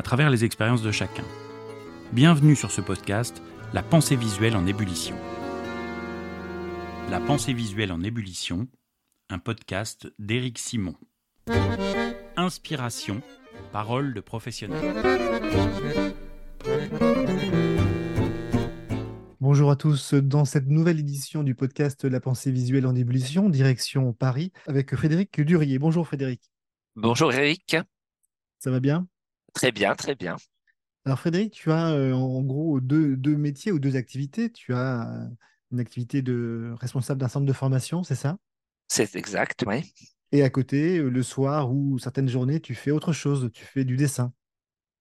à travers les expériences de chacun. Bienvenue sur ce podcast, La pensée visuelle en ébullition. La pensée visuelle en ébullition, un podcast d'Éric Simon. Inspiration, parole de professionnel. Bonjour à tous. Dans cette nouvelle édition du podcast La pensée visuelle en ébullition, direction Paris, avec Frédéric Durier. Bonjour Frédéric. Bonjour Eric. Ça va bien? Très bien, très bien. Alors Frédéric, tu as euh, en gros deux, deux, métiers ou deux activités. Tu as euh, une activité de responsable d'un centre de formation, c'est ça? C'est exact, oui. Et à côté, euh, le soir ou certaines journées, tu fais autre chose, tu fais du dessin.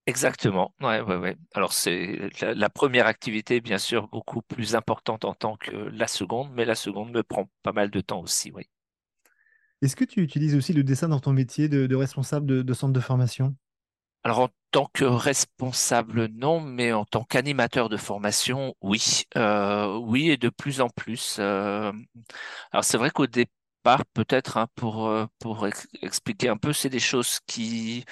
Exactement, ouais, ouais, ouais. Alors c'est la, la, première activité, bien sûr, beaucoup plus importante en tant que la seconde, mais la seconde me prend pas mal de temps aussi, oui. Est-ce que tu utilises aussi le dessin dans ton métier de, de responsable de, de centre de formation? Alors en tant que responsable, non, mais en tant qu'animateur de formation, oui, euh, oui, et de plus en plus. Euh, alors c'est vrai qu'au départ, peut-être hein, pour euh, pour ex expliquer un peu, c'est des choses qui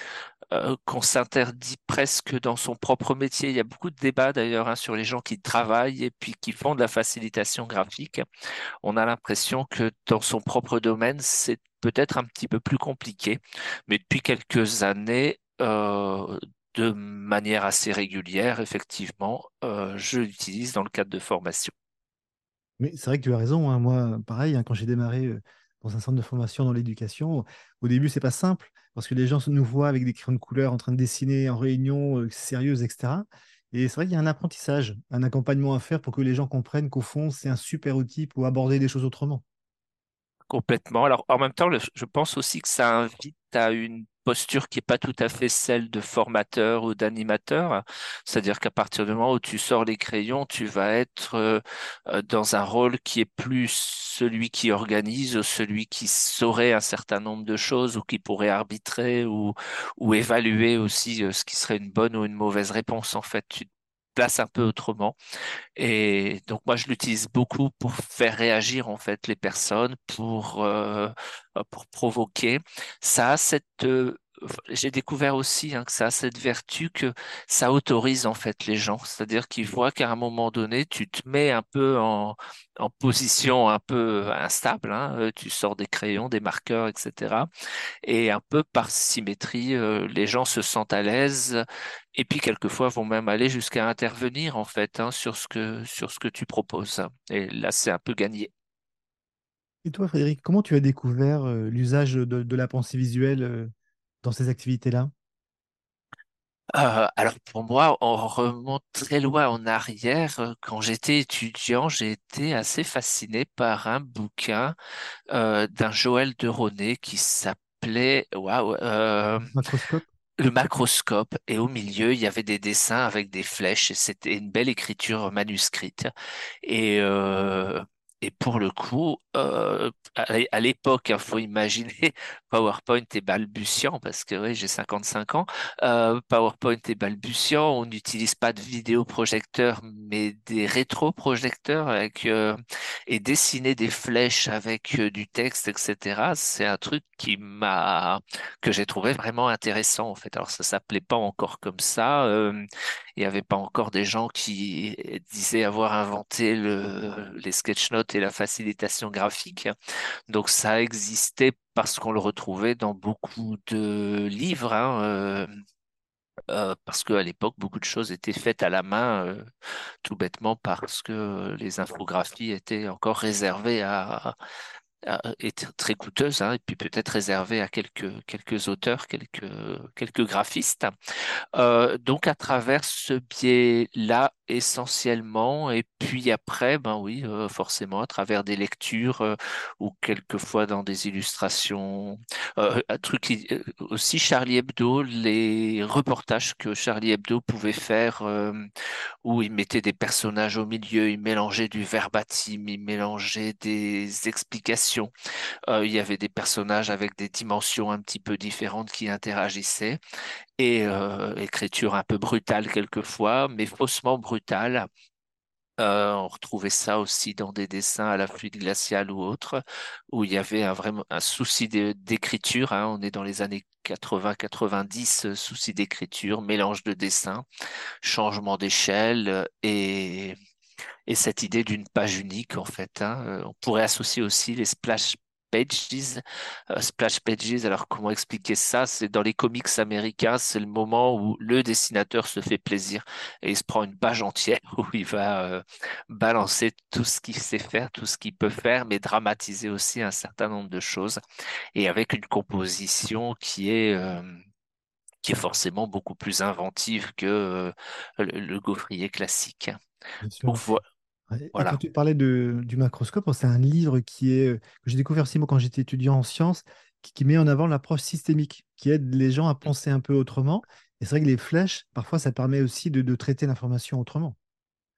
euh, qu'on s'interdit presque dans son propre métier. Il y a beaucoup de débats d'ailleurs hein, sur les gens qui travaillent et puis qui font de la facilitation graphique. On a l'impression que dans son propre domaine, c'est peut-être un petit peu plus compliqué. Mais depuis quelques années, euh, de manière assez régulière, effectivement, euh, je l'utilise dans le cadre de formation. Mais c'est vrai que tu as raison. Hein. Moi, pareil, hein, quand j'ai démarré euh, dans un centre de formation dans l'éducation, au début, c'est pas simple parce que les gens nous voient avec des crayons de couleur en train de dessiner en réunion euh, sérieuse, etc. Et c'est vrai qu'il y a un apprentissage, un accompagnement à faire pour que les gens comprennent qu'au fond, c'est un super outil pour aborder des choses autrement. Complètement. Alors, en même temps, je pense aussi que ça invite à une posture qui n'est pas tout à fait celle de formateur ou d'animateur. C'est-à-dire qu'à partir du moment où tu sors les crayons, tu vas être euh, euh, dans un rôle qui est plus celui qui organise celui qui saurait un certain nombre de choses ou qui pourrait arbitrer ou, ou évaluer aussi euh, ce qui serait une bonne ou une mauvaise réponse. En fait, tu place un peu autrement. Et donc moi, je l'utilise beaucoup pour faire réagir en fait les personnes, pour euh, pour provoquer. Ça cette euh, j'ai découvert aussi hein, que ça a cette vertu que ça autorise en fait les gens, c'est-à-dire qu'ils voient qu'à un moment donné, tu te mets un peu en, en position un peu instable, hein, euh, tu sors des crayons, des marqueurs, etc. Et un peu par symétrie, euh, les gens se sentent à l'aise et puis quelquefois vont même aller jusqu'à intervenir en fait hein, sur ce que sur ce que tu proposes. Et là, c'est un peu gagné. Et toi, Frédéric, comment tu as découvert euh, l'usage de, de, la pensée visuelle dans ces activités-là? Euh, alors pour moi, on remonte très loin en arrière. Euh, quand j'étais étudiant, j'ai été assez fasciné par un bouquin euh, d'un Joël de Ronet qui s'appelait waouh, Macroscope? Le macroscope. Et au milieu, il y avait des dessins avec des flèches et c'était une belle écriture manuscrite. Et euh, et pour le coup, euh, à l'époque, il hein, faut imaginer, PowerPoint est balbutiant, parce que oui, j'ai 55 ans, euh, PowerPoint est balbutiant, on n'utilise pas de vidéoprojecteur, mais des rétroprojecteurs avec, euh, et dessiner des flèches avec du texte, etc. C'est un truc qui m'a, que j'ai trouvé vraiment intéressant, en fait. Alors, ça s'appelait pas encore comme ça, il n'y avait pas encore des gens qui disaient avoir inventé le, les sketchnotes et la facilitation graphique. Donc ça existait parce qu'on le retrouvait dans beaucoup de livres. Hein, euh, euh, parce qu'à l'époque, beaucoup de choses étaient faites à la main, euh, tout bêtement parce que les infographies étaient encore réservées à, est très coûteuse hein, et puis peut-être réservée à quelques auteurs, quelques quelques graphistes. Euh, donc à travers ce biais-là, essentiellement. Et puis après, ben oui, euh, forcément, à travers des lectures euh, ou quelquefois dans des illustrations. Euh, un truc aussi Charlie Hebdo, les reportages que Charlie Hebdo pouvait faire où il mettait des personnages au milieu, il mélangeait du verbatim, il mélangeait des explications. il y avait des personnages avec des dimensions un petit peu différentes qui interagissaient et euh, écriture un peu brutale quelquefois, mais faussement brutale. Euh, on retrouvait ça aussi dans des dessins à la fluide glaciale ou autre, où il y avait un, vraiment un souci d'écriture. Hein. On est dans les années 80-90, euh, souci d'écriture, mélange de dessins, changement d'échelle et, et cette idée d'une page unique en fait. Hein. On pourrait associer aussi les splash pages, euh, splash pages. Alors comment expliquer ça? C'est dans les comics américains, c'est le moment où le dessinateur se fait plaisir et il se prend une page entière où il va euh, balancer tout ce qu'il sait faire, tout ce qu'il peut faire, mais dramatiser aussi un certain nombre de choses et avec une composition qui est euh, qui est forcément beaucoup plus inventive que le, gaufrier classique. Quand tu parlais de, du macroscope, c'est un livre qui est, que j'ai découvert aussi moi quand j'étais étudiant en sciences, qui, met en avant l'approche systémique, qui aide les gens à penser un peu autrement. Et c'est vrai que les flèches, parfois, ça permet aussi de, traiter l'information autrement.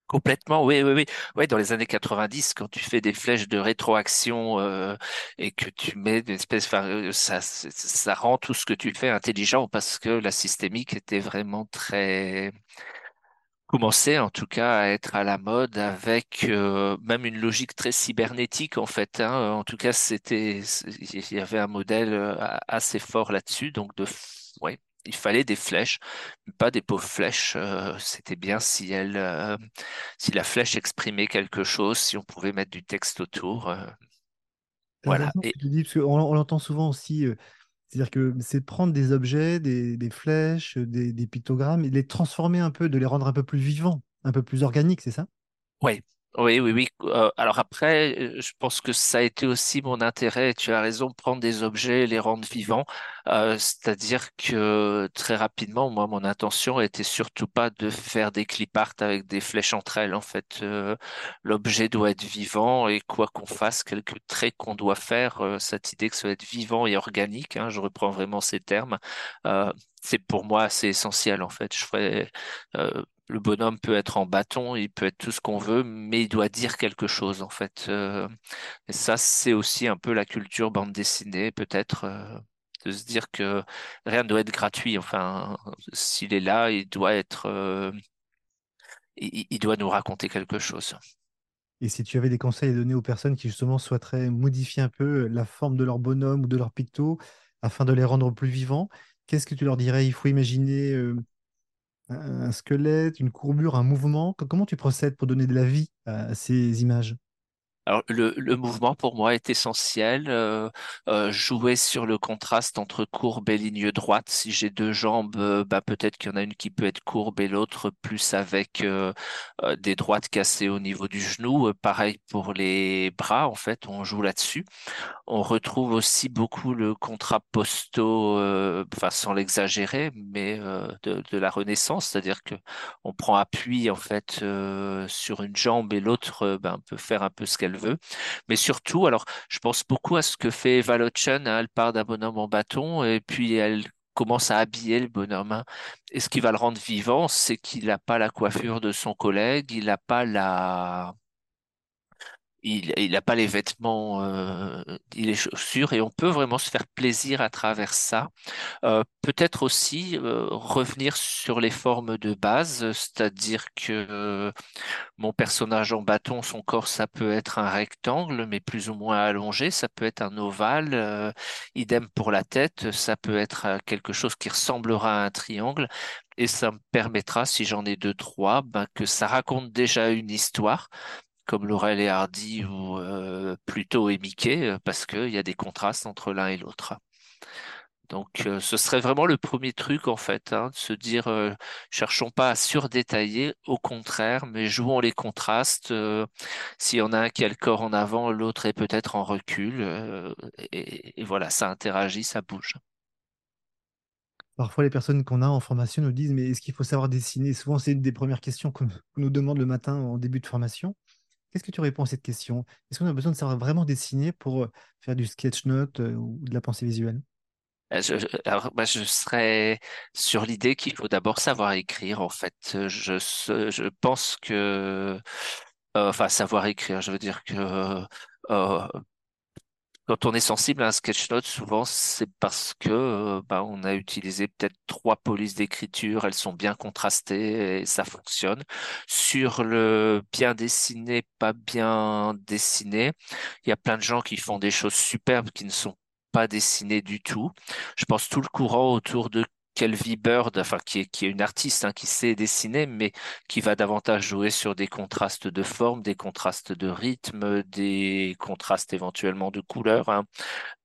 Complètement, oui, oui, oui. Ouais, dans les années 90, quand tu fais des flèches de rétroaction euh, et que tu mets une espèce, euh, ça, ça rend tout ce que tu fais intelligent parce que la systémique était vraiment très commençait en tout cas à être à la mode avec euh, même une logique très cybernétique en fait. Hein. En tout cas, c'était il y avait un modèle euh, assez fort là-dessus. Donc de ouais, il fallait des flèches, pas des pauvres flèches. Euh, c'était bien si elle si la flèche exprimait quelque chose, si on pouvait mettre du texte autour. voilà. Et... on, on l'entend souvent aussi c'est-à-dire que c'est prendre des objets, des, flèches, des, pictogrammes et les transformer un peu, de les rendre un peu plus vivants, un peu plus organiques, c'est ça? Oui, oui, oui, oui. Euh, alors après, euh, je pense que ça a été aussi mon intérêt. Tu as raison, prendre des objets et les rendre vivants. Euh, c'est-à-dire que très rapidement, moi, mon intention était surtout pas de faire des clip art avec des flèches entre elles. En fait, l'objet doit être vivant et quoi qu'on fasse, quelques traits qu'on doit faire, cette idée que ça doit être vivant et organique, hein, je reprends vraiment ces termes. c'est pour moi assez essentiel en fait. Je ferais le bonhomme peut être en bâton, il peut être tout ce qu'on veut, mais il doit dire quelque chose en fait. Euh, et ça, c'est aussi un peu la culture bande dessinée, peut-être euh, de se dire que rien ne doit être gratuit. Enfin, s'il est là, il doit être, euh, il, doit nous raconter quelque chose. Et si tu avais des conseils à donner aux personnes qui justement souhaiteraient modifier un peu la forme de leur bonhomme ou de leur picto afin de les rendre plus vivants, qu'est-ce que tu leur dirais? Il faut imaginer un squelette, une courbure, un mouvement. Comment tu procèdes pour donner de la vie à ces images? Alors, le, le, mouvement pour moi est essentiel. Euh, euh, jouer sur le contraste entre courbe et ligne droite. Si j'ai deux jambes, euh, bah, peut-être qu'il y en a une qui peut être courbe et l'autre plus avec des droites cassées au niveau du genou. pareil pour les bras, en fait, on joue là-dessus. On retrouve aussi beaucoup le contrapposto, enfin sans l'exagérer, mais de, la Renaissance, c'est-à-dire que on prend appui en fait sur une jambe et l'autre ben, peut faire un peu ce qu'elle veut. Mais surtout, alors, je pense beaucoup à ce que fait Eva hein. elle part d'un bonhomme en bâton et puis elle commence à habiller le bonhomme. Hein. Et ce qui va le rendre vivant, c'est qu'il n'a pas la coiffure de son collègue, il n'a pas la il n'a pas les vêtements, euh, les chaussures, et on peut vraiment se faire plaisir à travers ça. Euh, peut-être aussi euh, revenir sur les formes de base, c'est-à-dire que mon personnage en bâton, son corps, ça peut être un rectangle, mais plus ou moins allongé, ça peut être un ovale, idem pour la tête, ça peut être quelque chose qui ressemblera à un triangle, et ça me permettra, si j'en ai deux, trois, ben, que ça raconte déjà une histoire comme Laurel et Hardy ou euh, plutôt et Mickey, euh, parce qu'il y a des contrastes entre l'un et l'autre. Donc, euh, ce serait vraiment le premier truc, en fait, hein, de se dire, cherchons pas à surdétailler, au contraire, mais jouons les contrastes. S'il y en a un qui a le corps en avant, l'autre est peut-être en recul. Et, et, voilà, ça interagit, ça bouge. Parfois, les personnes qu'on a en formation nous disent, mais est-ce qu'il faut savoir dessiner? Souvent, c'est une des premières questions qu'on nous demande le matin en début de formation. Qu'est-ce que tu réponds à cette question? Est-ce qu'on a besoin de savoir vraiment dessiner pour euh, faire du sketch note euh, ou de la pensée visuelle? Euh, je, alors, bah, je serais sur l'idée qu'il faut d'abord savoir écrire, en fait. Je, je pense que, enfin, savoir écrire, je veux dire que quand on est sensible à un sketch note, souvent c'est parce que euh, bah, on a utilisé peut-être trois polices d'écriture, elles sont bien contrastées et ça fonctionne. Sur le bien dessiné, pas bien dessiné, il y a plein de gens qui font des choses superbes qui ne sont pas dessinées du tout. Je pense tout le courant autour de Kelvy Bird, enfin qui est, qui est une artiste hein, qui sait dessiner, mais qui va davantage jouer sur des contrastes de forme, des contrastes de rythme, des contrastes éventuellement de couleurs. Hein.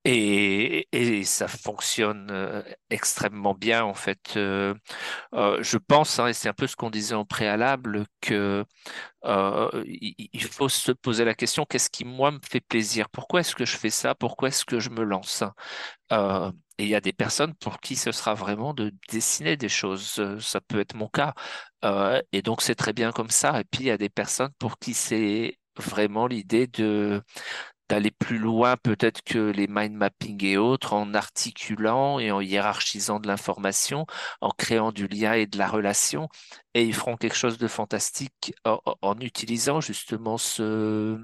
Et, et, ça fonctionne euh, extrêmement bien en fait. Euh, euh, je pense, hein, et c'est un peu ce qu'on disait en préalable, que il, faut se poser la question qu'est-ce qui moi me fait plaisir? Pourquoi est-ce que je fais ça? Pourquoi est-ce que je me lance? Et il y a des personnes pour qui ce sera vraiment de dessiner des choses. Ça peut être mon cas. et donc c'est très bien comme ça. Et puis il y a des personnes pour qui c'est vraiment l'idée de d'aller plus loin peut-être que les mind mapping et autres en articulant et en hiérarchisant de l'information, en créant du lien et de la relation. Et ils feront quelque chose de fantastique en utilisant justement ce,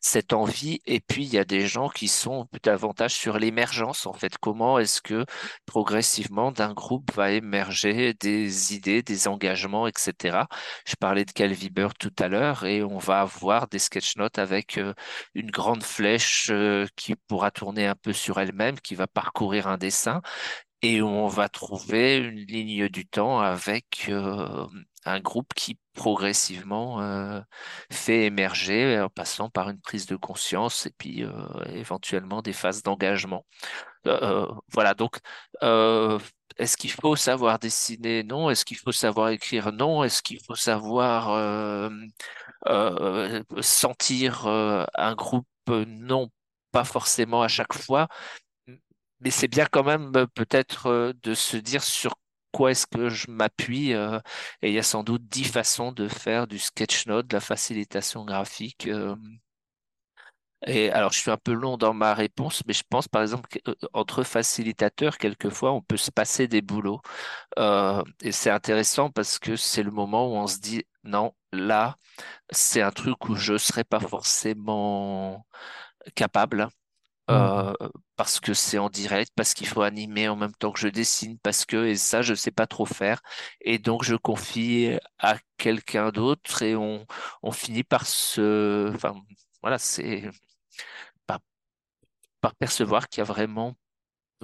cette envie. Et puis, il y a des gens qui sont davantage sur l'émergence, en fait. Comment est-ce que progressivement d'un groupe va émerger des idées, des engagements, etc. Je parlais de Calvi Bird tout à l'heure et on va avoir des sketch notes avec euh, une grande flèche euh, qui pourra tourner un peu sur elle-même, qui va parcourir un dessin et on va trouver une ligne du temps avec euh, un groupe qui progressivement euh, fait émerger en passant par une prise de conscience et puis euh, éventuellement des phases d'engagement. voilà, donc est-ce qu'il faut savoir dessiner? Non? Est-ce qu'il faut savoir écrire? Non? Est-ce qu'il faut savoir sentir un groupe? Non, pas forcément à chaque fois mais c'est bien quand même euh, peut-être euh, de se dire sur quoi est-ce que je m'appuie. Euh, et il y a sans doute dix façons de faire du sketch note, de la facilitation graphique. Et alors, je suis un peu long dans ma réponse, mais je pense par exemple qu'entre facilitateurs, quelquefois, on peut se passer des boulots. et c'est intéressant parce que c'est le moment où on se dit, non, là, c'est un truc où je ne serais pas forcément capable. Mmh. Euh, parce que c'est en direct, parce qu'il faut animer en même temps que je dessine, parce que, et ça, je ne sais pas trop faire. Et donc, je confie à quelqu'un d'autre et on, on finit par se. Enfin, voilà, c'est. Par, par percevoir qu'il y a vraiment.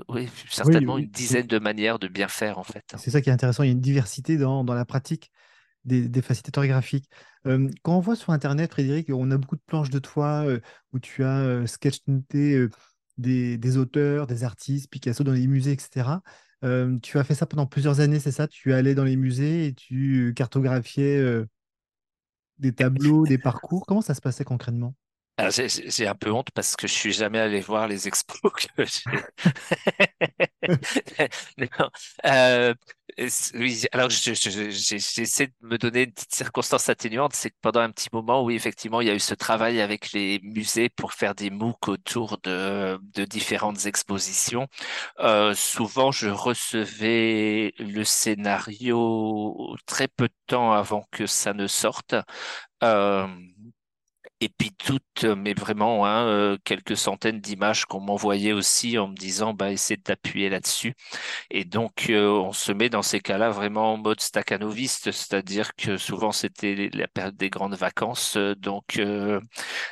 Oui, certainement une dizaine de manières de bien faire, en fait. C'est ça qui est intéressant. Il y a une diversité dans, dans la pratique des, des facilitateurs graphiques. Euh, quand on voit sur Internet, Frédéric, on a beaucoup de planches de toi euh, où tu as euh, sketch noté des, des, auteurs, des artistes, Picasso dans les musées, etc. tu as fait ça pendant plusieurs années, c'est ça? Tu allais dans les musées et tu cartographiais des tableaux, des parcours. Comment ça se passait concrètement? J'ai un peu honte parce que je suis jamais allé voir les expos que j'ai. oui, alors j'essaie de me donner une petite circonstance atténuante, c'est que pendant un petit moment, oui, effectivement, il y a eu ce travail avec les musées pour faire des MOOC autour de, de différentes expositions. Euh, souvent, je recevais le scénario très peu de temps avant que ça ne sorte. Euh, et puis toutes, euh, mais vraiment hein, euh, quelques centaines d'images qu'on m'envoyait aussi en me disant bah essaie de t'appuyer là-dessus. Et donc euh, on se met dans ces cas-là vraiment en mode staccanoviste, c'est-à-dire que souvent c'était la période des grandes vacances, donc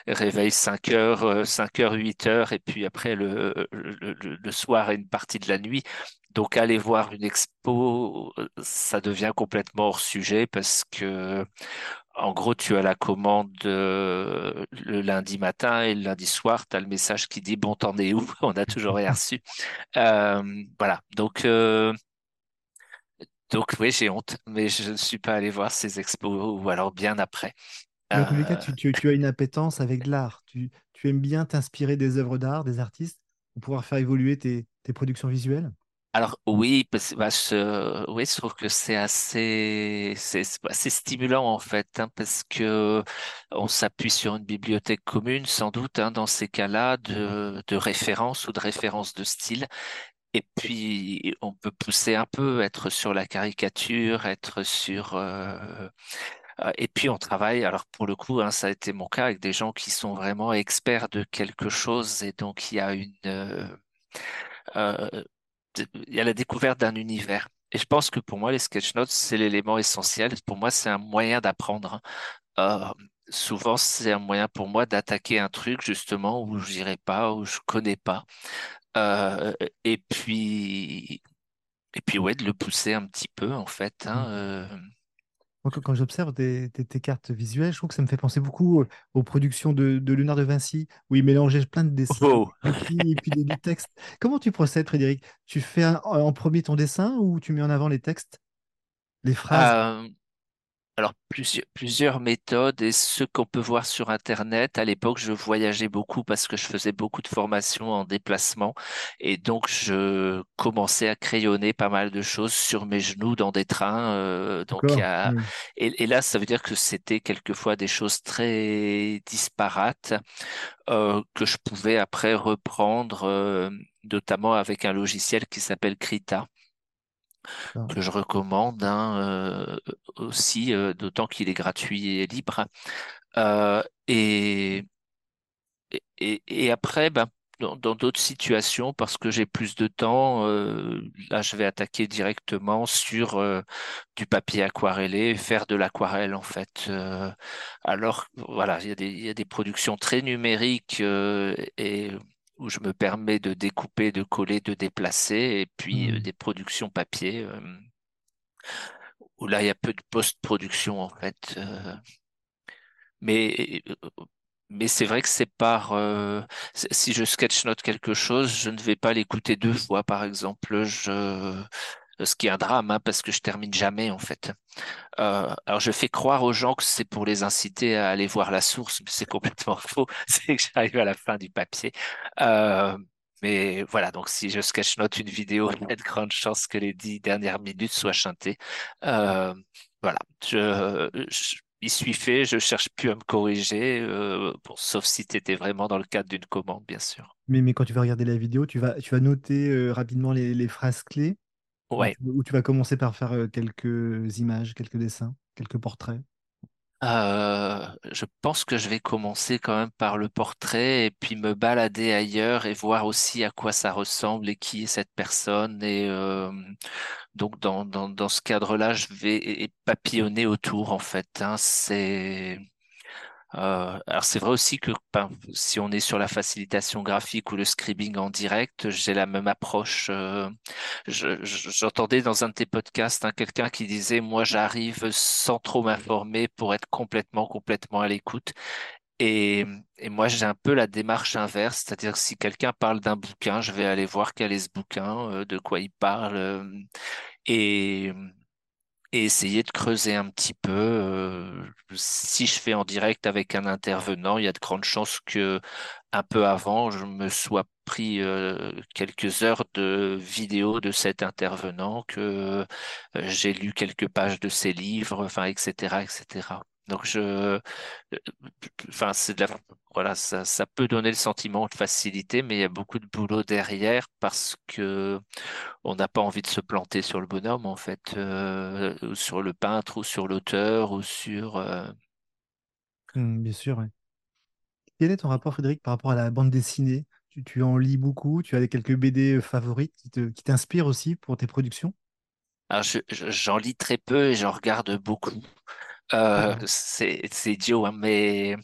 réveil 5 heures, 5 heures, 8 heures, et puis après le, le, le soir et une partie de la nuit. Donc aller voir une expo, ça devient complètement hors sujet parce que en gros, tu as la commande euh, le lundi matin et le lundi soir, tu as le message qui dit Bon, t'en es où? On a toujours rien reçu. Euh, voilà. Donc, euh, donc oui, j'ai honte, mais je ne suis pas allé voir ces expos ou alors bien après. en tous les cas, tu, as une appétence avec l'art. Tu, aimes bien t'inspirer des œuvres d'art, des artistes, pour pouvoir faire évoluer tes productions visuelles? Alors oui, parce, bah, je, oui, je trouve que c'est assez, c'est c'est assez stimulant en fait, hein, parce que on s'appuie sur une bibliothèque commune, sans doute, hein, dans ces cas-là, de, de référence ou de référence de style. Et puis, on peut pousser un peu, être sur la caricature, être sur... euh, euh, et puis, on travaille, alors pour le coup, hein, ça a été mon cas avec des gens qui sont vraiment experts de quelque chose. Et donc, il y a une... euh, euh, il y a la découverte d'un univers. Et je pense que pour moi, les sketch notes, c'est l'élément essentiel. Pour moi, c'est un moyen d'apprendre. Euh, souvent, c'est un moyen pour moi d'attaquer un truc justement où je n'irai pas, où je connais pas. Euh, et puis, et puis ouais, de le pousser un petit peu en fait. hein, Mm. euh. Moi, quand j'observe tes, tes- tes cartes visuelles, je trouve que ça me fait penser beaucoup aux productions de, de Léonard de Vinci, où il mélangeait plein de dessins, Oh. et puis des- du texte. Comment tu procèdes, Frédéric? Tu fais un- en premier ton dessin ou tu mets en avant les textes, les phrases? Euh, Alors, plusieurs, plusieurs méthodes et ce qu'on peut voir sur Internet. À l'époque, je voyageais beaucoup parce que je faisais beaucoup de formations en déplacement et donc je commençais à crayonner pas mal de choses sur mes genoux dans des trains. euh, donc, il y D'accord. a... Oui. et, et là, ça veut dire que c'était quelquefois des choses très disparates euh, que je pouvais après reprendre, euh, notamment avec un logiciel qui s'appelle Krita Que je recommande hein, euh, aussi, euh, d'autant qu'il est gratuit et libre. Euh, et, et, et après, ben, dans d'autres situations, parce que j'ai plus de temps, là, je vais attaquer directement sur du papier aquarellé, faire de l'aquarelle en fait. Alors, voilà, il y a des, il y a des productions très numériques et où je me permets de découper, de coller, de déplacer, et puis euh, Hmm. des productions papier. où là, il y a peu de post-production en fait. Euh, mais mais c'est vrai que c'est par euh, si je sketchnote quelque chose, je ne vais pas l'écouter deux fois, par exemple. Je ce qui est un drame, hein, parce que je termine jamais en fait. Euh, alors je fais croire aux gens que c'est pour les inciter à aller voir la source, mais c'est complètement faux. C'est que j'arrive à la fin du papier. Euh, mais voilà, donc si je sketchnote une vidéo, il y a de grandes chances que les dix dernières minutes soient chantées. Euh, voilà, je, suis fait, je cherche plus à me corriger, euh, sauf si tu étais vraiment dans le cadre d'une commande, bien sûr. Mais, mais quand tu vas regarder la vidéo, tu vas, tu vas noter euh, rapidement les, phrases clés Ouais. ou tu vas commencer par faire quelques images, quelques dessins, quelques portraits? Euh, je pense que je vais commencer quand même par le portrait et puis me balader ailleurs et voir aussi à quoi ça ressemble et qui est cette personne. Et euh, donc dans, dans, dans ce cadre-là, je vais papillonner autour en fait. hein. C'est euh, alors c'est vrai aussi que ben, si on est sur la facilitation graphique ou le scribing en direct, j'ai la même approche. euh, je- je- j'entendais dans un de tes podcasts hein, quelqu'un qui disait, moi j'arrive sans trop m'informer pour être complètement, complètement à l'écoute. Et, et moi j'ai un peu la démarche inverse, c'est-à-dire que si quelqu'un parle d'un bouquin, je vais aller voir quel est ce bouquin, euh, de quoi il parle. euh, et et essayer de creuser un petit peu. euh, si je fais en direct avec un intervenant, il y a de grandes chances que un peu avant, je me sois pris euh, quelques heures de vidéo de cet intervenant, que euh, j'ai lu quelques pages de ses livres, enfin, etc., etc. Donc je, euh, enfin, c'est de la, voilà, ça, ça peut donner le sentiment de facilité, mais il y a beaucoup de boulot derrière parce que on n'a pas envie de se planter sur le bonhomme, en fait, euh, ou sur le peintre, ou sur l'auteur, ou sur... euh, Hmm, bien sûr. ouais. Quel est ton rapport, Frédéric, par rapport à la bande dessinée? Tu, tu en lis beaucoup, tu as des quelques BD favorites qui te, qui t'inspirent aussi pour tes productions? Alors, je, je- j'en lis très peu et j'en regarde beaucoup. Euh, D'accord. c'est, idiot, hein, mais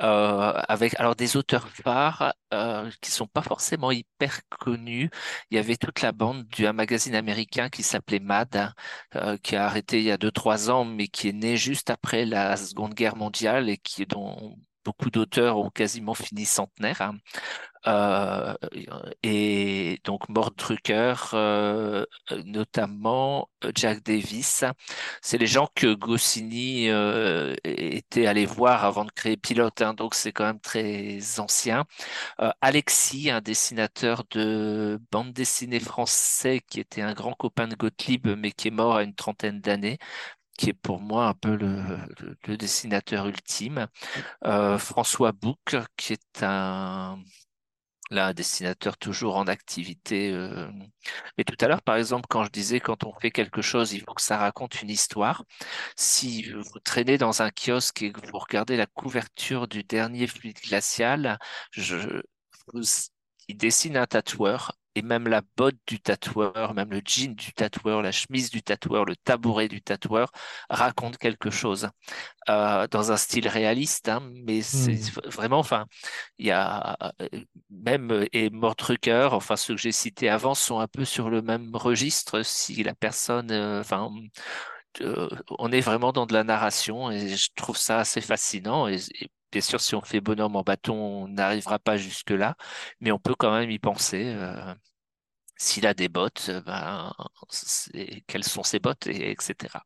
euh, avec alors des auteurs phares euh, qui sont pas forcément hyper connus. Il y avait toute la bande d'un magazine américain qui s'appelait Mad, hein, euh, qui a arrêté il y a deux trois ans, mais qui est né juste après la Seconde Guerre mondiale et qui dont beaucoup d'auteurs ont quasiment fini centenaire. Hein. Euh, et donc Mort Drucker, euh, notamment euh, Jack Davis, c'est les gens que Goscinny était allé voir avant de créer Pilote, hein, donc c'est quand même très ancien. Alexis, un dessinateur de bande dessinée français qui était un grand copain de Gottlieb, mais qui est mort à une trentaine d'années qui est pour moi un peu le, dessinateur ultime. Euh, François Bouc, qui est un là, dessinateur toujours en activité. Euh... Mais tout à l'heure, par exemple, quand je disais quand on fait quelque chose, il faut que ça raconte une histoire. Si vous traînez dans un kiosque et que vous regardez la couverture du dernier fluide glacial, je, il dessine un tatoueur et même la botte du tatoueur, même le jean du tatoueur, la chemise du tatoueur, le tabouret du tatoueur raconte quelque chose euh, dans un style réaliste, hein, mais c'est mmh. vraiment, enfin, il y a même et Mordrucker, enfin ceux que j'ai cités avant sont un peu sur le même registre. Si la personne, euh, enfin. Euh, on est vraiment dans de la narration et je trouve ça assez fascinant et, et Bien sûr, si on fait bonhomme en bâton, on n'arrivera pas jusque-là, mais on peut quand même y penser. Euh, S'il a des bottes, euh, ben, quelles sont ses bottes, et, etc.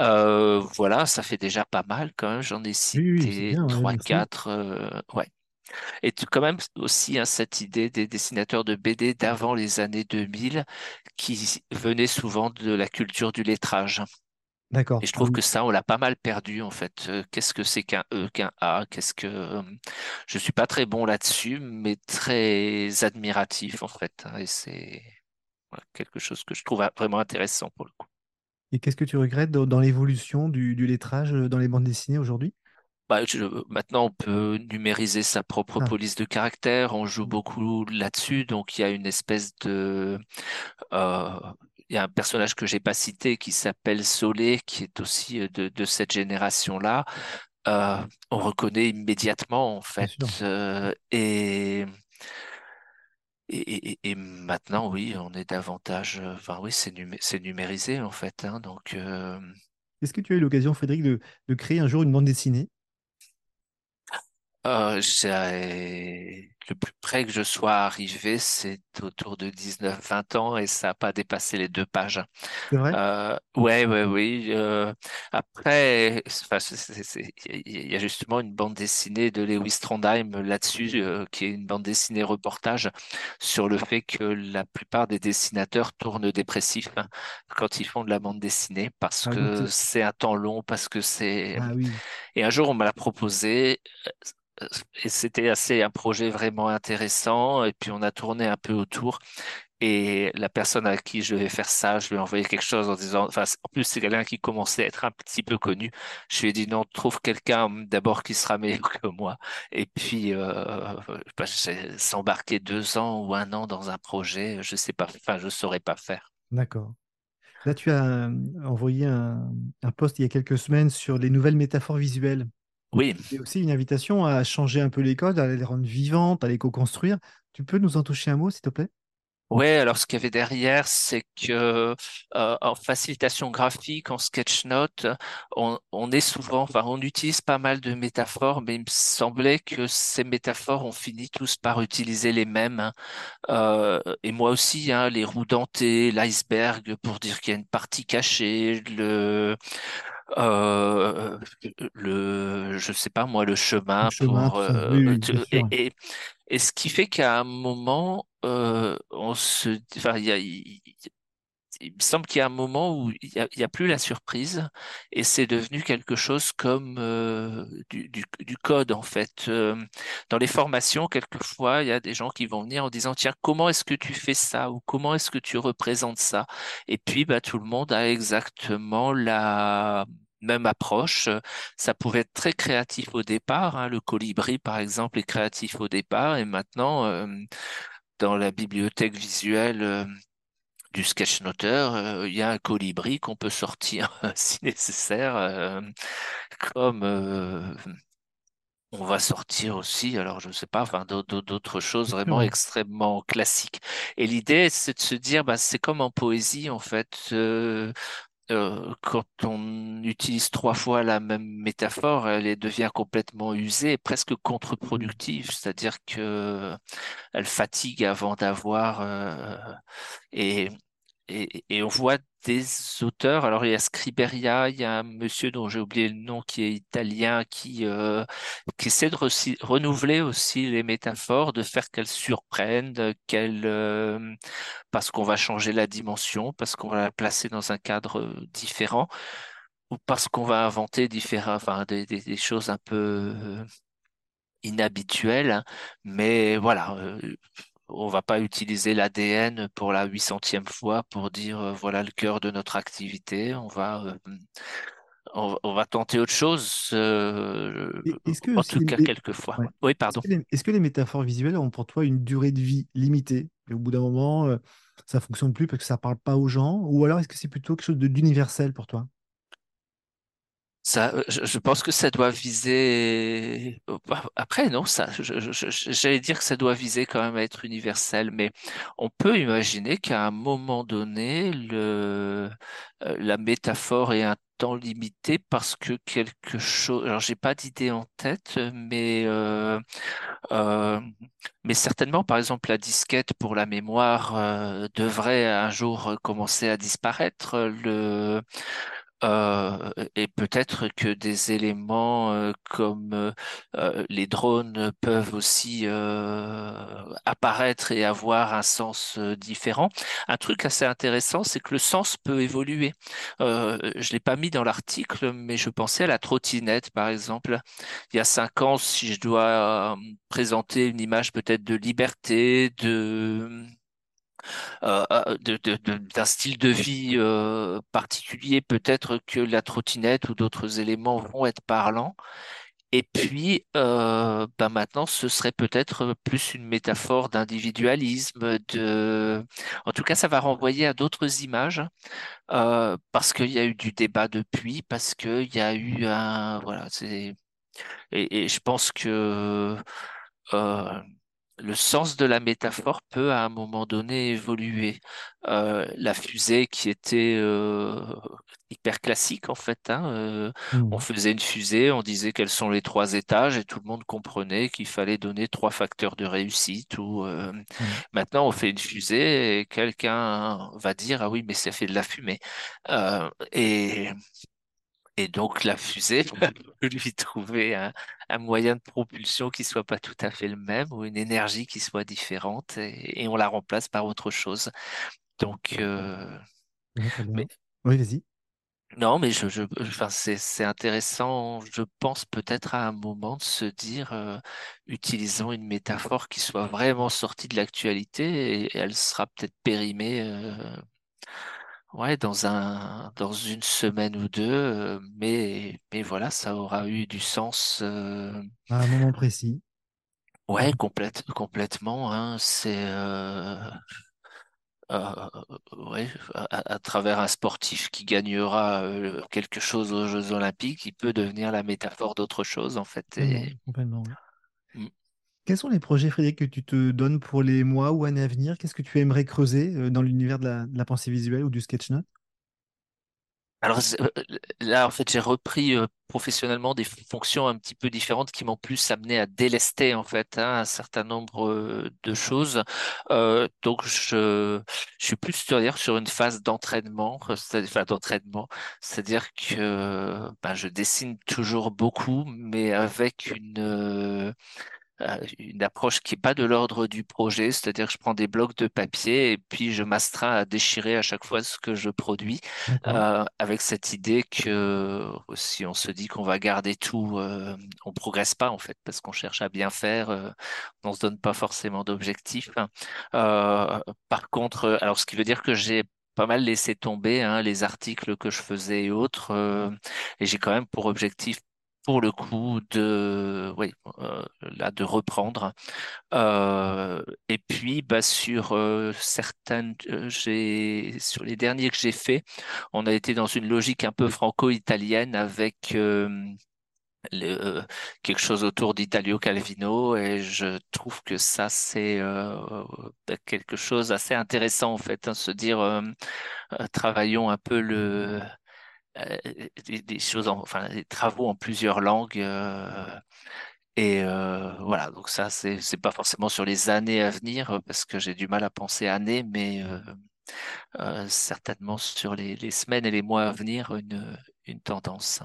Euh, voilà, ça fait déjà pas mal quand même. J'en ai cité trois, quatre. Euh, ouais. Et quand même aussi hein, cette idée des dessinateurs de BD d'avant les années 2000 qui venaient souvent de la culture du lettrage. D'accord. Et je trouve que ça, on l'a pas mal perdu en fait. Euh, qu'est-ce que c'est qu'un E, qu'un A? Qu'est-ce que euh, je suis pas très bon là-dessus, mais très admiratif en fait. Hein, et c'est voilà, quelque chose que je trouve vraiment intéressant pour le coup. Et qu'est-ce que tu regrettes dans, dans l'évolution du, du, lettrage euh, dans les bandes dessinées aujourd'hui? Bah, je, maintenant, on peut numériser sa propre ah. police de caractère. On joue beaucoup là-dessus, donc il y a une espèce de euh, il y a un personnage que j'ai pas cité qui s'appelle Solé, qui est aussi euh, de, de cette génération-là. Euh, on reconnaît immédiatement en fait. Euh, et, et, et, maintenant, oui, on est davantage. Enfin, oui, c'est numé numérisé en fait. Hein, donc. Euh... Est-ce que tu as eu l'occasion, Frédéric, de, de, créer un jour une bande dessinée? Euh, le plus près que je sois arrivé, c'est autour de 19-20 ans et ça n'a pas dépassé les deux pages. C'est vrai? Euh, Ouais, ouais, oui. Euh, après, il y a justement une bande dessinée de Lewis Trondheim là-dessus, euh, qui est une bande dessinée reportage sur le fait que la plupart des dessinateurs tournent dépressifs hein, quand ils font de la bande dessinée parce ah, que c'est un temps long, parce que c'est. Ah, oui. Et un jour, on m'a l'a proposé et c'était assez un projet vraiment intéressant. Et puis on a tourné un peu autour. Et la personne à qui je vais faire ça, je lui ai envoyé quelque chose en disant, enfin, en plus, c'est quelqu'un qui commençait à être un petit peu connu. Je lui ai dit, non, trouve quelqu'un d'abord qui sera meilleur que moi. Et puis, euh, bah, s'embarquer deux ans ou un an dans un projet, je sais pas, enfin, je saurais pas faire. D'accord. Là, tu as euh, envoyé un, un post il y a quelques semaines sur les nouvelles métaphores visuelles. Oui. C'est aussi une invitation à changer un peu les codes, à les rendre vivantes, à les co-construire. Tu peux nous en toucher un mot, s'il te plaît? Oui, alors ce qu'il y avait derrière, c'est que euh, en facilitation graphique, en sketchnote, on, on est souvent, enfin, on utilise pas mal de métaphores, mais il me semblait que ces métaphores, on finit tous par utiliser les mêmes. Hein. Euh, et moi aussi, hein, les roues dentées, l'iceberg pour dire qu'il y a une partie cachée, le euh, le, je sais pas moi, le chemin, le chemin pour, euh, et, et, et, ce qui fait qu'à un moment, euh, on se, enfin, il y a, il, il me semble qu'il y a un moment où il n'y a, plus la surprise et c'est devenu quelque chose comme euh, du, code en fait. Euh, dans les formations, quelquefois, il y a des gens qui vont venir en disant tiens comment est-ce que tu fais ça ou comment est-ce que tu représentes ça? Et puis bah tout le monde a exactement la même approche. Ça pouvait être très créatif au départ. Hein. Le colibri, par exemple, est créatif au départ et maintenant, euh, dans la bibliothèque visuelle du sketchnoteur, euh, il y a un colibri qu'on peut sortir si nécessaire, euh, comme euh, on va sortir aussi, alors je ne sais pas, enfin d'autres choses vraiment extrêmement classiques. Et l'idée, c'est de se dire, bah, c'est comme en poésie en fait. Euh, quand on utilise trois fois la même métaphore, elle devient complètement usée, presque contre-productive, c'est-à-dire que elle fatigue avant d'avoir et et, on voit des auteurs. Alors, il y a Scriberia, il y a un monsieur dont j'ai oublié le nom qui est italien, qui, euh, qui essaie de renouveler aussi les métaphores, de faire qu'elles surprennent, qu'elles, euh, parce qu'on va changer la dimension, parce qu'on va la placer dans un cadre euh, différent, ou parce qu'on va inventer différents, enfin, des, des, choses un peu inhabituelles. Mais voilà on va pas utiliser l'ADN pour la 800e fois pour dire euh, voilà le cœur de notre activité. On va euh, on, va tenter autre chose. Euh, en tout cas, quelquefois. Oui, pardon. Est-ce que, les, métaphores visuelles ont pour toi une durée de vie limitée? Et au bout d'un moment, ça fonctionne plus parce que ça parle pas aux gens? Ou alors est-ce que c'est plutôt quelque chose d'universel pour toi? Ça, je, pense que ça doit viser. Après, non, ça, j'allais dire que ça doit viser quand même à être universel, mais on peut imaginer qu'à un moment donné, le, euh, la métaphore est un temps limité parce que quelque chose. Alors, j'ai pas d'idée en tête, mais euh, euh, certainement, par exemple, la disquette pour la mémoire devrait un jour commencer à disparaître. Euh, et peut-être que des éléments euh, comme euh, les drones peuvent aussi apparaître et avoir un sens différent. Un truc assez intéressant, c'est que le sens peut évoluer. je l'ai pas mis dans l'article, mais je pensais à la trottinette, par exemple. Il y a cinq ans, si je dois présenter une image peut-être de liberté, de euh, euh, d'un style de vie euh, particulier, peut-être que la trottinette ou d'autres éléments vont être parlants. Et puis, euh, bah maintenant, ce serait peut-être plus une métaphore d'individualisme. De... En tout cas, ça va renvoyer à d'autres images parce qu'il y a eu du débat depuis, parce qu'il y a eu un... Voilà. Et, et, je pense que le sens de la métaphore peut à un moment donné évoluer. Euh, la fusée qui était euh, hyper classique en fait. Hein, euh, on mmh. faisait une fusée, on disait quels sont les trois étages et tout le monde comprenait qu'il fallait donner trois facteurs de réussite. Ou mmh. maintenant on fait une fusée et quelqu'un va dire ah oui mais ça fait de la fumée. et et donc la fusée peut lui trouver un, moyen de propulsion qui soit pas tout à fait le même ou une énergie qui soit différente et, on la remplace par autre chose. Donc, euh, mais, oui, vas-y. Non, mais je, je enfin, c'est intéressant, je pense peut-être à un moment de se dire, euh, utilisons une métaphore qui soit vraiment sortie de l'actualité et, elle sera peut-être périmée euh, Ouais, dans un, dans une semaine ou deux, euh, mais, mais voilà, ça aura eu du sens. Euh, à un moment précis. ouais, complète, complètement. Hein, c'est euh, ouais, à, travers un sportif qui gagnera quelque chose aux Jeux Olympiques, il peut devenir la métaphore d'autre chose, en fait. Et, Complètement. Quels sont les projets, Frédéric, que tu te donnes pour les mois ou années à venir? Qu'est-ce que tu aimerais creuser euh, dans l'univers de la, pensée visuelle ou du sketch note? Alors euh, là, en fait, j'ai repris euh, professionnellement des fonctions un petit peu différentes qui m'ont plus amené à délester en fait hein, un certain nombre de choses. donc je, suis plus sur, sur une phase d'entraînement, d'entraînement, c'est-à-dire que ben, je dessine toujours beaucoup, mais avec une une approche qui n'est pas de l'ordre du projet, c'est-à-dire que je prends des blocs de papier et puis je m'astreins à déchirer à chaque fois ce que je produis, euh, avec cette idée que si on se dit qu'on va garder tout, euh, on progresse pas en fait, parce qu'on cherche à bien faire, euh, on se donne pas forcément d'objectifs. Euh, par contre, alors ce qui veut dire que j'ai pas mal laissé tomber hein, les articles que je faisais et autres, et j'ai quand même pour objectif pour le coup de oui euh, là de reprendre. Euh, et puis bah sur euh, certaines j'ai sur les derniers que j'ai fait on a été dans une logique un peu franco-italienne avec le, quelque chose autour d'Italio Calvino et je trouve que ça c'est bah, quelque chose assez intéressant en fait hein, se dire travaillons un peu le des, choses, enfin des travaux en plusieurs langues. et voilà, donc ça, c'est c'est pas forcément sur les années à venir parce que j'ai du mal à penser années, mais certainement sur les, les, semaines et les mois à venir, une, une tendance.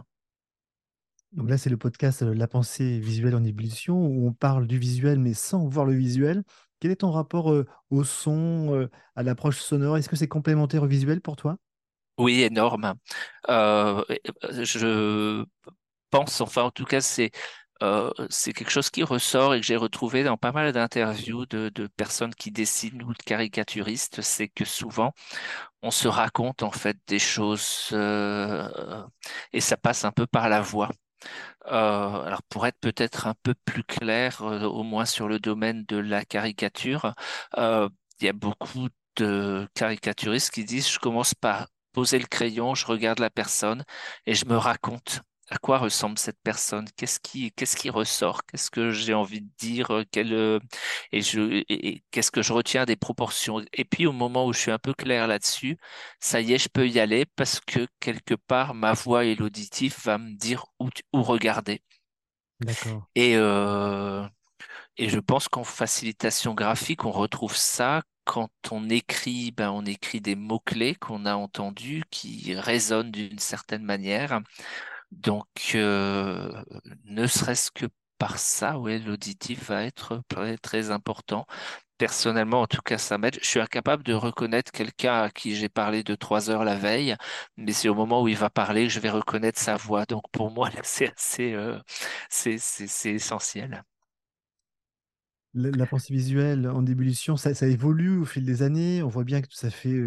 Donc là, c'est le podcast La pensée visuelle en ébullition où on parle du visuel mais sans voir le visuel. Quel est ton rapport au son, à l'approche sonore? Est-ce que c'est complémentaire au visuel pour toi? Oui, énorme. Euh, je pense, enfin en tout cas, c'est euh, c'est quelque chose qui ressort et que j'ai retrouvé dans pas mal d'interviews de, personnes qui dessinent ou de caricaturistes, c'est que souvent on se raconte en fait des choses euh, et ça passe un peu par la voix. Alors pour être peut-être un peu plus clair, au moins sur le domaine de la caricature, il y a beaucoup de caricaturistes qui disent je commence par poser le crayon, je regarde la personne et je me raconte à quoi ressemble cette personne Qu'est-ce qui, qu'est-ce qui ressort? Qu'est-ce que j'ai envie de dire? Euh, quel, euh, Et, je, et, qu'est-ce que je retiens des proportions? Et puis au moment où je suis un peu clair là-dessus, ça y est, je peux y aller parce que quelque part, ma voix et l'auditif va me dire où, où regarder. D'accord. Et, euh, et je pense qu'en facilitation graphique, on retrouve ça quand on écrit, ben, on écrit des mots-clés qu'on a entendus, qui résonnent d'une certaine manière. Donc, euh, ne serait-ce que par ça, ouais, l'auditif va être très important. Personnellement, en tout cas, ça m'aide. Je suis incapable de reconnaître quelqu'un à qui j'ai parlé de trois heures la veille, mais c'est au moment où il va parler que je vais reconnaître sa voix. Donc, pour moi, c'est assez, euh, c'est essentiel. La, pensée visuelle en ébullition, ça, évolue au fil des années. On voit bien que ça fait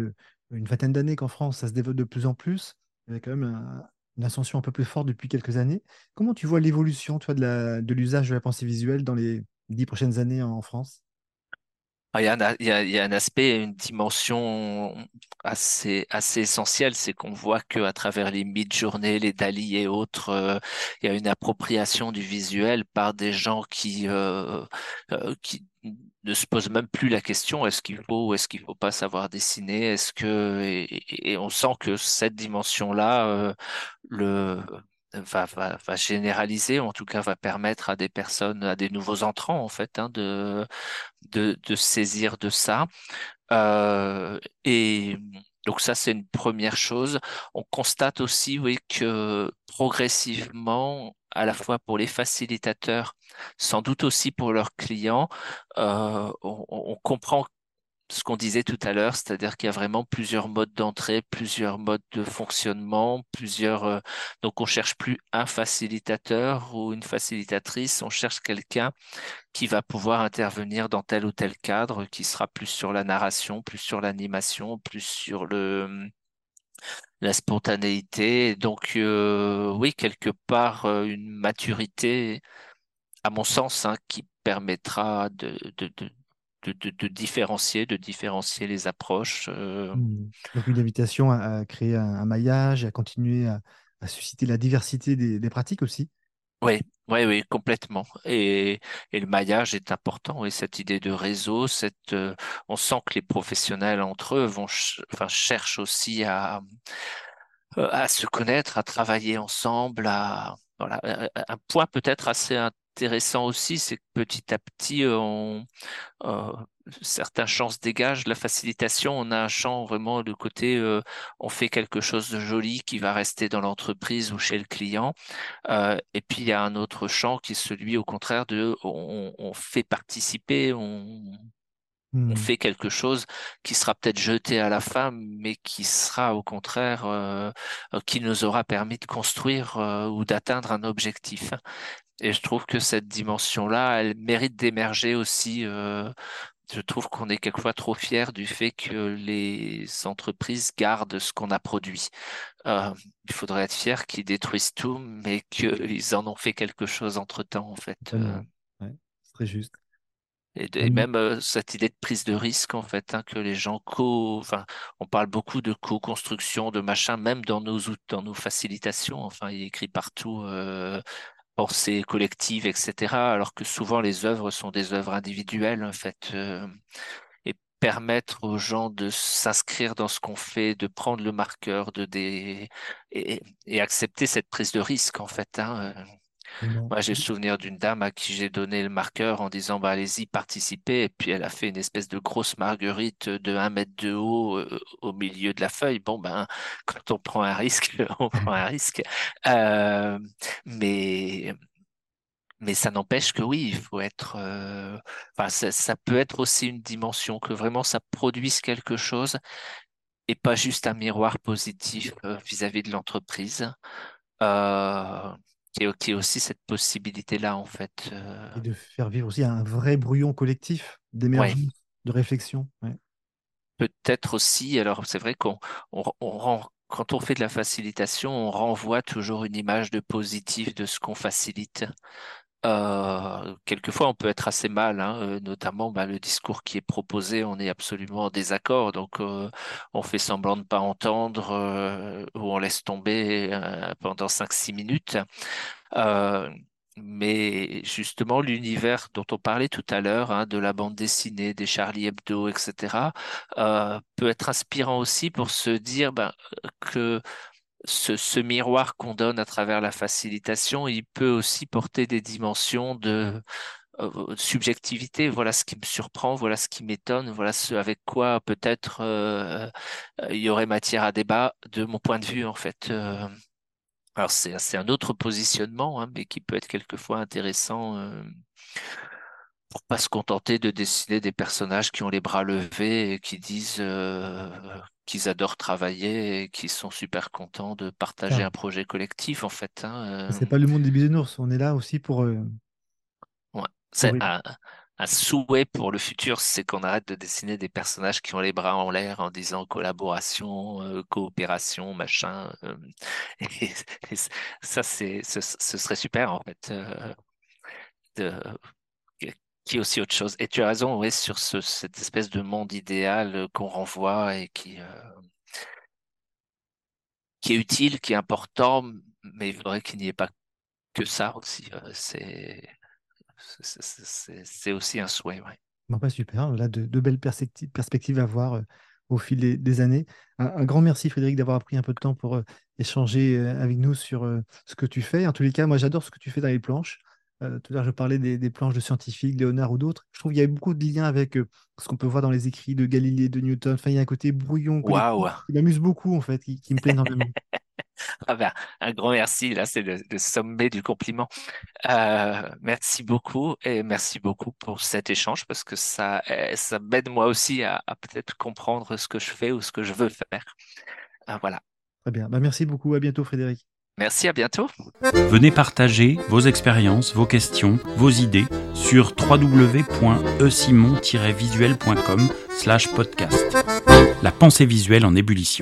une vingtaine d'années qu'en France, ça se développe de plus en plus. Il y a quand même un, une ascension un peu plus forte depuis quelques années. Comment tu vois l'évolution toi, de l'usage de, la pensée visuelle dans les dix prochaines années en France? Il y, a un, il, y a, il y, a un, aspect, une dimension assez, assez essentielle, c'est qu'on voit que à travers les mid-journées, les Dali et autres, euh, il y a une appropriation du visuel par des gens qui, euh, euh, qui ne se posent même plus la question est-ce qu'il faut ou est-ce qu'il faut pas savoir dessiner Est-ce que et, et, on sent que cette dimension-là, euh, le va, généraliser, en tout cas va permettre à des personnes, à des nouveaux entrants en fait, hein, de, saisir de ça. Euh, et donc ça, c'est une première chose. On constate aussi, que progressivement, à la fois pour les facilitateurs, sans doute aussi pour leurs clients, euh, on comprend ce qu'on disait tout à l'heure, c'est-à-dire qu'il y a vraiment plusieurs modes d'entrée, plusieurs modes de fonctionnement, plusieurs. Euh, donc, on cherche plus un facilitateur ou une facilitatrice, on cherche quelqu'un qui va pouvoir intervenir dans tel ou tel cadre, qui sera plus sur la narration, plus sur l'animation, plus sur le la spontanéité. Donc, euh, oui, quelque part, euh, une maturité, à mon sens, hein, qui permettra de, de, différencier, de différencier les approches. Euh. Mmh. Donc une invitation à, créer un, maillage, à continuer à, susciter la diversité des, pratiques aussi. Oui, oui, oui, complètement. Et, le maillage est important. Et cette idée de réseau, cette, euh, on sent que les professionnels entre eux vont, enfin, cherchent aussi à, euh, à se connaître, à travailler ensemble, à voilà, un point peut-être assez intéressant aussi, c'est que petit à petit, euh, on, euh, certains champs se dégagent. La facilitation, on a un champ vraiment le côté, euh, on fait quelque chose de joli qui va rester dans l'entreprise ou chez le client. et puis il y a un autre champ qui est celui, au contraire, de on, fait participer, on, on mmh. fait quelque chose qui sera peut-être jeté à la fin, mais qui sera au contraire, qui nous aura permis de construire ou d'atteindre un objectif. Et je trouve que cette dimension-là, elle mérite d'émerger aussi. Euh, je trouve qu'on est quelquefois trop fier du fait que les entreprises gardent ce qu'on a produit. Euh, il faudrait être fier qu'ils détruisent tout, mais qu'ils en ont fait quelque chose entre-temps, en fait. Euh. c'est très juste. Et, même cette idée de prise de risque, en fait, hein, que les gens co, enfin, on parle beaucoup de co-construction, de machin, même dans nos dans nos facilitations. Enfin, il est écrit partout pensée collective, etc. Alors que souvent les œuvres sont des œuvres individuelles en fait. Euh, et permettre aux gens de s'inscrire dans ce qu'on fait, de prendre le marqueur, de et, et, accepter cette prise de risque en fait. Hein. Moi, j'ai le souvenir d'une dame à qui j'ai donné le marqueur en disant bah, allez-y, participez. Et puis elle a fait une espèce de grosse marguerite de 1 mètre de haut euh, au milieu de la feuille. Bon, ben, quand on prend un risque, on prend un risque. Euh, mais mais ça n'empêche que oui, il faut être. Euh, enfin, ça, peut être aussi une dimension que vraiment ça produise quelque chose et pas juste un miroir positif vis-à-vis de l'entreprise. Qui est, aussi cette possibilité-là, en fait. Euh. Et de faire vivre aussi un vrai brouillon collectif d'émergence, de réflexion. Peut-être aussi, alors c'est vrai qu'on on, rend, quand on fait de la facilitation, on renvoie toujours une image de positif de ce qu'on facilite. Euh, quelquefois, on peut être assez mal, hein, euh, notamment bah, le discours qui est proposé, on est absolument en désaccord, donc euh, on fait semblant de ne pas entendre ou on laisse tomber pendant 5-6 minutes. mais justement, l'univers dont on parlait tout à l'heure, hein, de la bande dessinée, des Charlie Hebdo, etc., peut être inspirant aussi pour se dire ben, que ce, miroir qu'on donne à travers la facilitation, il peut aussi porter des dimensions de euh, subjectivité. Voilà ce qui me surprend, voilà ce qui m'étonne, voilà ce avec quoi peut-être euh, il y aurait matière à débat de mon point de vue en fait. Euh. alors c'est un autre positionnement, hein, mais qui peut être quelquefois intéressant pour pas se contenter de dessiner des personnages qui ont les bras levés et qui disent qu'ils adorent travailler et qui sont super contents de partager un projet collectif en fait. Hein, C'est pas le monde des bisounours, on est là aussi pour. Euh, ouais. C'est un, souhait pour le futur, c'est qu'on arrête de dessiner des personnages qui ont les bras en l'air en disant collaboration, euh, coopération, machin. et, ça, c'est, ce, ce, serait super en fait. De, qui est aussi autre chose. Et tu as raison, oui, sur ce, cette espèce de monde idéal euh, qu'on renvoie et qui, euh, qui est utile, qui est important, mais il faudrait qu'il n'y ait pas que ça aussi. Euh, c'est aussi un souhait. Ouais. Bon, bah, super, là, de, de belles perspectives à voir au fil des, années. Un, grand merci Frédéric d'avoir pris un peu de temps pour échanger avec nous sur ce que tu fais. En tous les cas, moi j'adore ce que tu fais dans les planches. Euh, tout à l'heure, je parlais des, planches de scientifiques, Léonard ou d'autres. Je trouve qu'il y a beaucoup de liens avec euh, ce qu'on peut voir dans les écrits de Galilée, de Newton. Enfin, il y a un côté brouillon qui m'amuse beaucoup, en fait, qui, me plaît énormément. ah ben, un grand merci, là, c'est le, sommet du compliment. Euh, merci beaucoup et merci beaucoup pour cet échange parce que ça, ça m'aide moi aussi à, peut-être comprendre ce que je fais ou ce que je veux faire. voilà. Très bien. Bah, merci beaucoup. À bientôt, Frédéric. Merci, à bientôt. Venez partager vos expériences, vos questions, vos idées sur www.esimon-visuel.com podcast. La pensée visuelle en ébullition.